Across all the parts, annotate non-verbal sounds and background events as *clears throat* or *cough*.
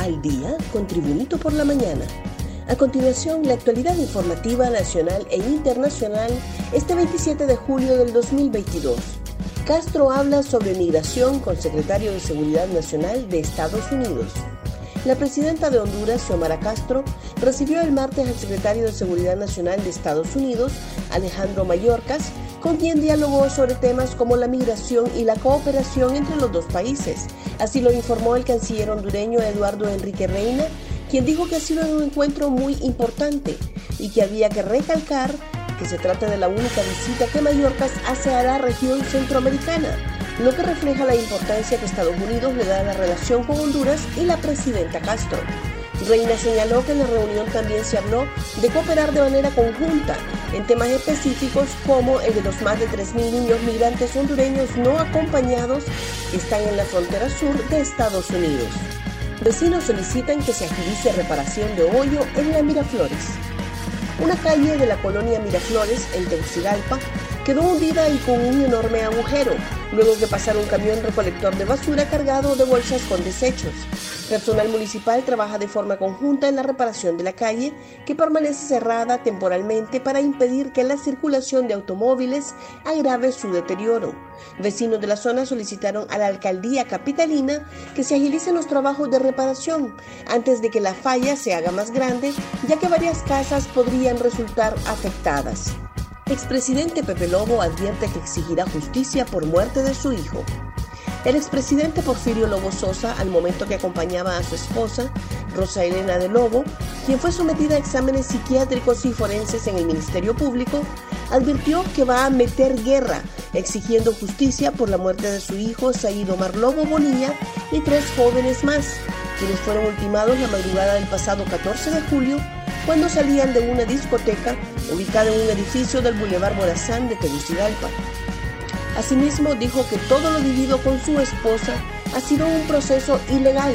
Al día con Tribunito por la mañana. A continuación, la actualidad informativa nacional e internacional este 27 de julio del 2022. Castro habla sobre migración con secretario de Seguridad Nacional de Estados Unidos. La presidenta de Honduras, Xiomara Castro, recibió el martes al secretario de Seguridad Nacional de Estados Unidos, Alejandro Mayorkas, con quien dialogó sobre temas como la migración y la cooperación entre los dos países. Así lo informó el canciller hondureño Eduardo Enrique Reina, quien dijo que ha sido un encuentro muy importante y que había que recalcar que se trata de la única visita que Mallorcas hace a la región centroamericana, lo que refleja la importancia que Estados Unidos le da a la relación con Honduras y la presidenta Castro. Reina señaló que en la reunión también se habló de cooperar de manera conjunta en temas específicos como el de los más de 3.000 niños migrantes hondureños no acompañados que están en la frontera sur de Estados Unidos. Vecinos solicitan que se agilice reparación de hoyo en la Miraflores. Una calle de la colonia Miraflores, en Tegucigalpa, quedó hundida y con un enorme agujero, luego de pasar un camión recolector de basura cargado de bolsas con desechos. Personal municipal trabaja de forma conjunta en la reparación de la calle, que permanece cerrada temporalmente para impedir que la circulación de automóviles agrave su deterioro. Vecinos de la zona solicitaron a la alcaldía capitalina que se agilicen los trabajos de reparación antes de que la falla se haga más grande, ya que varias casas podrían resultar afectadas. Expresidente Pepe Lobo advierte que exigirá justicia por muerte de su hijo. El expresidente Porfirio Lobo Sosa, al momento que acompañaba a su esposa, Rosa Elena de Lobo, quien fue sometida a exámenes psiquiátricos y forenses en el Ministerio Público, advirtió que va a meter guerra, exigiendo justicia por la muerte de su hijo Saído Omar Lobo Bonilla y tres jóvenes más, quienes fueron ultimados la madrugada del pasado 14 de julio cuando salían de una discoteca ubicada en un edificio del Boulevard Morazán de Tegucigalpa. Asimismo, dijo que todo lo vivido con su esposa ha sido un proceso ilegal,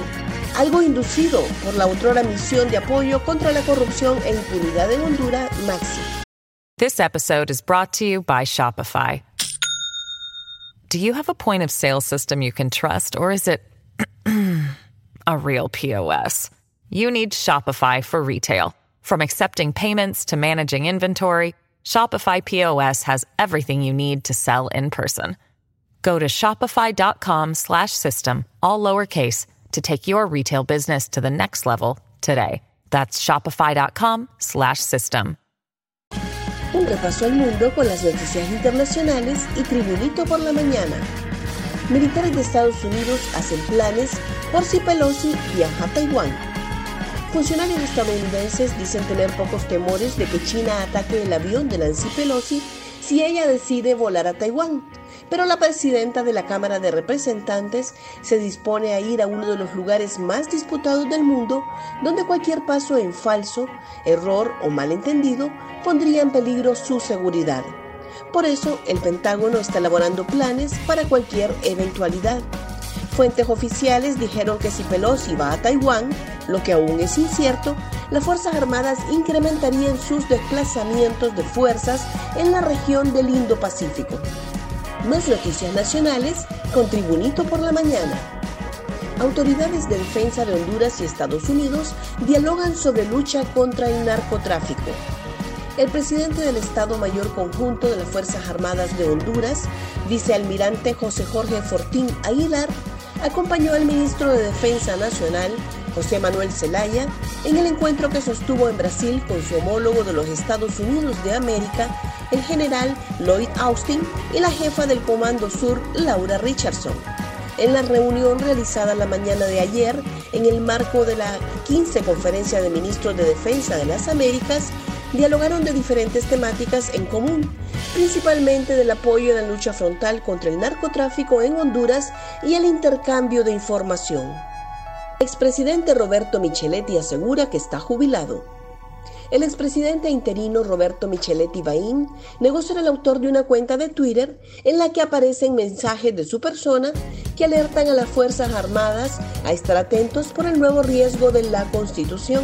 algo inducido por la otrora misión de apoyo contra la corrupción e impunidad en Honduras, Maxi. This episode is brought to you by Shopify. Do you have a point of sale system you can trust, or is it *clears throat* a real POS? You need Shopify for retail. From accepting payments to managing inventory, Shopify POS has everything you need to sell in person. Go to shopify.com slash system, all lowercase, to take your retail business to the next level today. That's shopify.com slash system. Un repaso al mundo con las noticias internacionales y Tribunito por la mañana. Militares de Estados Unidos hacen planes por si Pelosi viaja a Taiwán. Funcionarios estadounidenses dicen tener pocos temores de que China ataque el avión de Nancy Pelosi si ella decide volar a Taiwán. Pero la presidenta de la Cámara de Representantes se dispone a ir a uno de los lugares más disputados del mundo, donde cualquier paso en falso, error o malentendido pondría en peligro su seguridad. Por eso, el Pentágono está elaborando planes para cualquier eventualidad. Fuentes oficiales dijeron que si Pelosi va a Taiwán, lo que aún es incierto, las Fuerzas Armadas incrementarían sus desplazamientos de fuerzas en la región del Indo-Pacífico. Más noticias nacionales con Tribunito por la mañana. Autoridades de defensa de Honduras y Estados Unidos dialogan sobre lucha contra el narcotráfico. El presidente del Estado Mayor Conjunto de las Fuerzas Armadas de Honduras, vicealmirante José Jorge Fortín Aguilar, acompañó al ministro de Defensa Nacional, José Manuel Zelaya, en el encuentro que sostuvo en Brasil con su homólogo de los Estados Unidos de América, el general Lloyd Austin, y la jefa del Comando Sur, Laura Richardson. En la reunión realizada la mañana de ayer, en el marco de la 15 Conferencia de Ministros de Defensa de las Américas, dialogaron de diferentes temáticas en común, principalmente del apoyo en la lucha frontal contra el narcotráfico en Honduras y el intercambio de información. Expresidente Roberto Micheletti asegura que está jubilado. El expresidente interino Roberto Micheletti Bain negó ser el autor de una cuenta de Twitter en la que aparecen mensajes de su persona que alertan a las Fuerzas Armadas a estar atentos por el nuevo riesgo de la Constitución.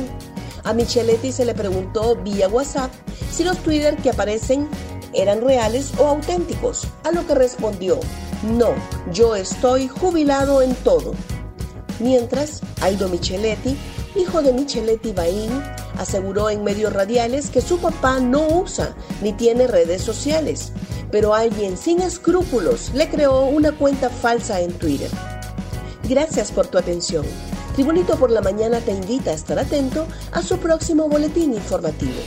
A Micheletti se le preguntó vía WhatsApp si los Twitter que aparecen eran reales o auténticos, a lo que respondió, no, yo estoy jubilado en todo. Mientras, Aido Micheletti, hijo de Micheletti Bain, aseguró en medios radiales que su papá no usa ni tiene redes sociales, pero alguien sin escrúpulos le creó una cuenta falsa en Twitter. Gracias por tu atención. Tribunito por la Mañana te invita a estar atento a su próximo boletín informativo.